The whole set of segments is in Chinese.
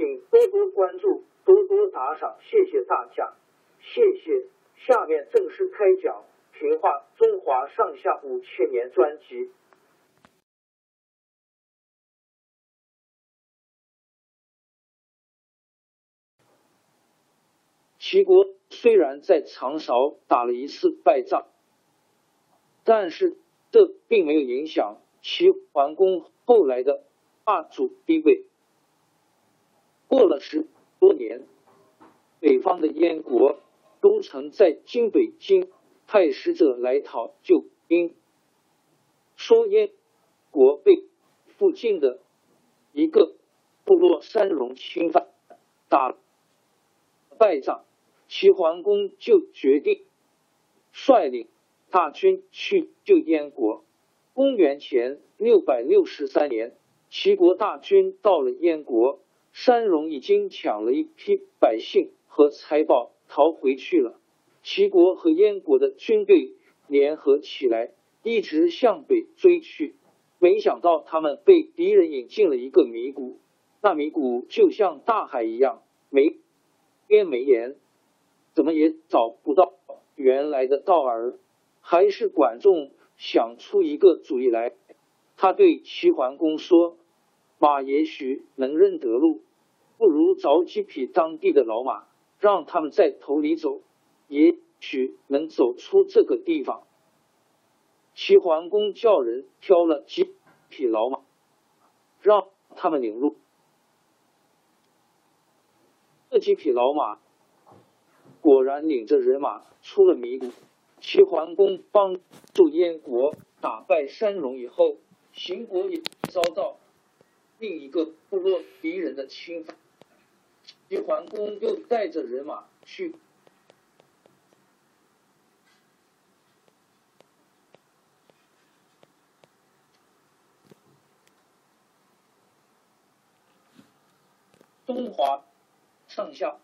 请多多关注。多多打赏，谢谢大家，谢谢。下面正式开讲《评话中华上下五千年》专辑。齐国虽然在长勺打了一次败仗，但是这并没有影响齐桓公后来的霸主地位。过了十。多年，北方的燕国都曾在京北京派使者来讨救兵，说燕国被附近的一个部落山戎侵犯，打败仗，齐桓公就决定率领大军去救燕国。公元前六百六十三年，齐国大军到了燕国。山戎已经抢了一批百姓和财宝逃回去了。齐国和燕国的军队联合起来，一直向北追去。没想到他们被敌人引进了一个迷谷，那迷谷就像大海一样，没边没沿，怎么也找不到原来的道儿。还是管仲想出一个主意来，他对齐桓公说。马也许能认得路，不如找几匹当地的老马，让他们在头里走，也许能走出这个地方。齐桓公叫人挑了几匹老马，让他们领路。这几匹老马果然领着人马出了迷谷。齐桓公帮助燕国打败山戎以后，秦国也遭到。另一个部落敌人的侵犯，齐桓公又带着人马去中华上下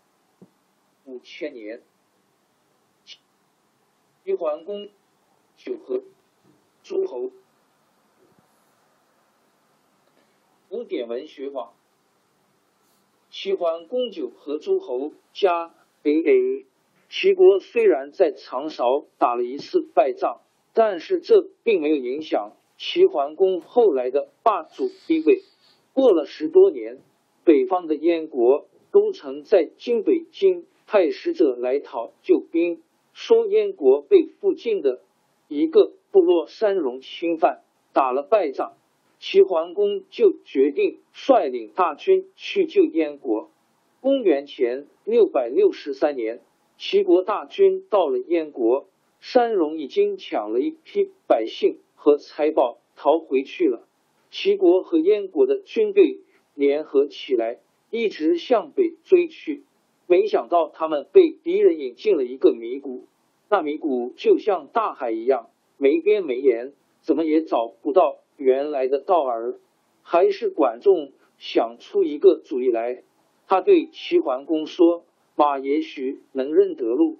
五千年，齐桓公就和诸侯。古典文学网，齐桓公九和诸侯加 A A。齐国虽然在长勺打了一次败仗，但是这并没有影响齐桓公后来的霸主地位。过了十多年，北方的燕国都曾在京北京派使者来讨救兵，说燕国被附近的一个部落山戎侵犯，打了败仗。齐桓公就决定率领大军去救燕国。公元前六百六十三年，齐国大军到了燕国，山戎已经抢了一批百姓和财宝逃回去了。齐国和燕国的军队联合起来，一直向北追去。没想到他们被敌人引进了一个迷谷，那迷谷就像大海一样，没边没沿，怎么也找不到。原来的道儿，还是管仲想出一个主意来。他对齐桓公说：“马也许能认得路，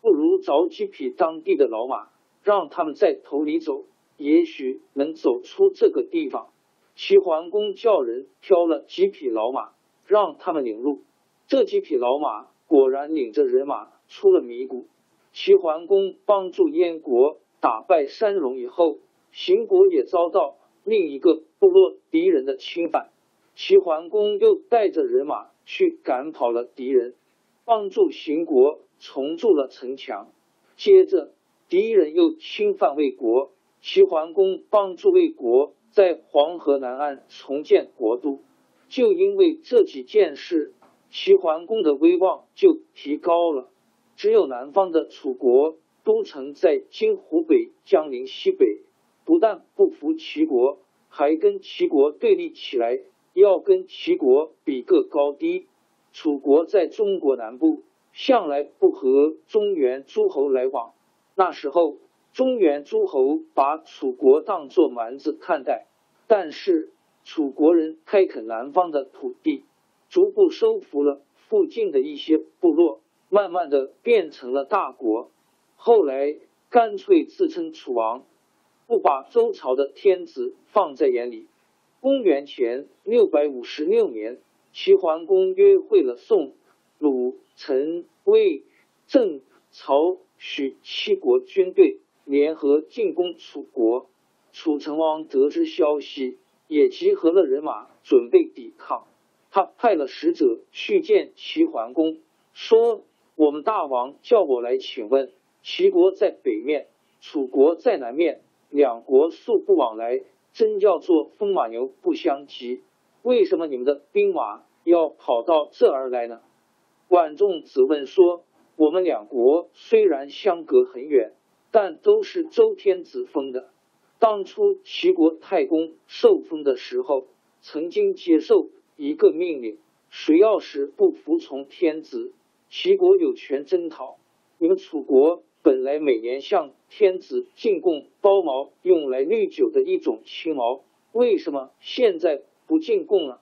不如找几匹当地的老马，让他们在头里走，也许能走出这个地方。齐桓公叫人挑了几匹老马，让他们领路。这几匹老马果然领着人马出了迷谷。齐桓公帮助燕国打败山戎以后，秦国也遭到另一个部落敌人的侵犯。齐桓公又带着人马去赶跑了敌人，帮助秦国重筑了城墙。接着，敌人又侵犯魏国，齐桓公帮助魏国在黄河南岸重建国都。就因为这几件事。齐桓公的威望就提高了。只有南方的楚国都城在今湖北江陵西北，不但不服齐国，还跟齐国对立起来，要跟齐国比个高低。楚国在中国南部，向来不和中原诸侯来往。那时候，中原诸侯把楚国当作蛮子看待，但是楚国人开垦南方的土地。逐步收服了附近的一些部落，慢慢的变成了大国。后来干脆自称楚王，不把周朝的天子放在眼里。公元前六百五十六年，齐桓公约会了宋、鲁、陈、魏、郑、曹、许七国军队，联合进攻楚国。楚成王得知消息，也集合了人马，准备抵抗。他派了使者去见齐桓公，说：“我们大王叫我来请问，齐国在北面，楚国在南面，两国素不往来，真叫做风马牛不相及。为什么你们的兵马要跑到这儿来呢？”管仲子问说：“我们两国虽然相隔很远，但都是周天子封的。当初齐国太公受封的时候，曾经接受。”一个命令，谁要是不服从天子，齐国有权征讨。你们楚国本来每年向天子进贡包毛，用来滤酒的一种青毛，为什么现在不进贡了？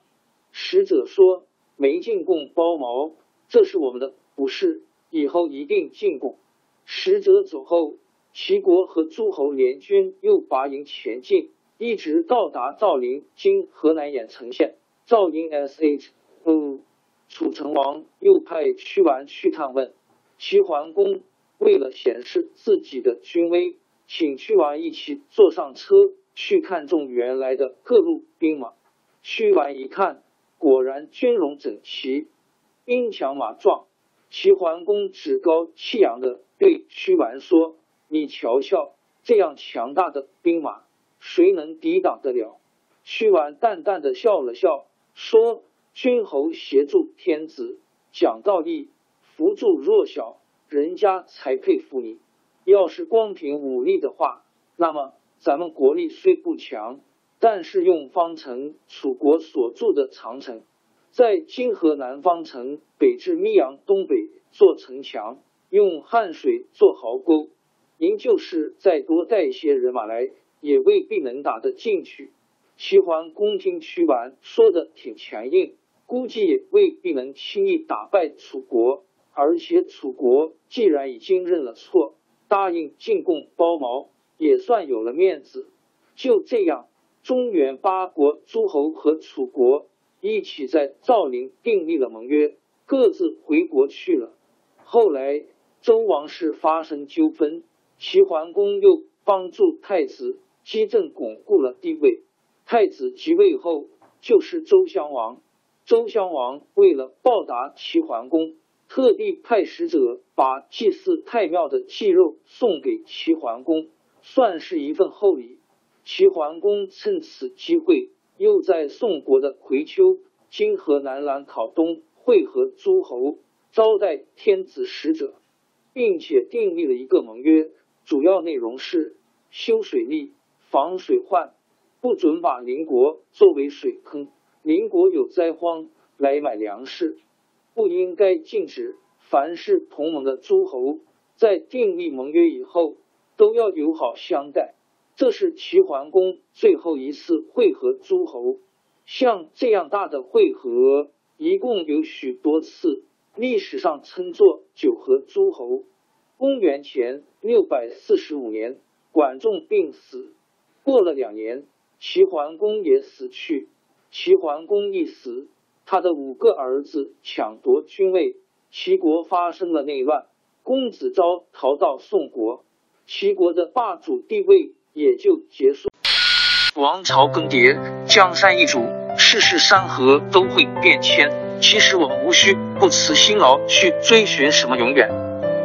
使者说没进贡包毛，这是我们的不是，以后一定进贡。使者走后，齐国和诸侯联军又拔营前进，一直到达赵陵（今河南兖城县）。赵陵 sh，嗯，楚成王又派屈完去探问齐桓公，为了显示自己的军威，请屈完一起坐上车去看中原来的各路兵马。屈完一看，果然军容整齐，兵强马壮。齐桓公趾高气扬的对屈完说：“你瞧瞧，这样强大的兵马，谁能抵挡得了？”屈完淡淡的笑了笑。说君侯协助天子，讲道义，扶助弱小，人家才佩服你。要是光凭武力的话，那么咱们国力虽不强，但是用方城楚国所筑的长城，在今河南方城北至密阳东北做城墙，用汉水做壕沟，您就是再多带些人马来，也未必能打得进去。齐桓公听屈完说的挺强硬，估计也未必能轻易打败楚国。而且楚国既然已经认了错，答应进贡包毛，也算有了面子。就这样，中原八国诸侯和楚国一起在赵陵订立了盟约，各自回国去了。后来周王室发生纠纷，齐桓公又帮助太子姬政巩固了地位。太子即位后，就是周襄王。周襄王为了报答齐桓公，特地派使者把祭祀太庙的祭肉送给齐桓公，算是一份厚礼。齐桓公趁此机会，又在宋国的葵丘（今河南兰考东）会合诸侯，招待天子使者，并且订立了一个盟约，主要内容是修水利、防水患。不准把邻国作为水坑，邻国有灾荒来买粮食，不应该禁止。凡是同盟的诸侯，在订立盟约以后，都要友好相待。这是齐桓公最后一次会合诸侯。像这样大的会合，一共有许多次，历史上称作九合诸侯。公元前六百四十五年，管仲病死，过了两年，齐桓公也死去。齐桓公一死，他的五个儿子抢夺君位，齐国发生了内乱。公子昭逃到宋国，齐国的霸主地位也就结束。王朝更迭，江山易主，世事山河都会变迁。其实我们无需不辞辛劳去追寻什么永远，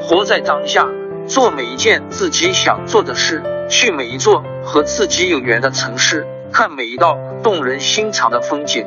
活在当下，做每一件自己想做的事，去每一座和自己有缘的城市，看每一道动人心肠的风景，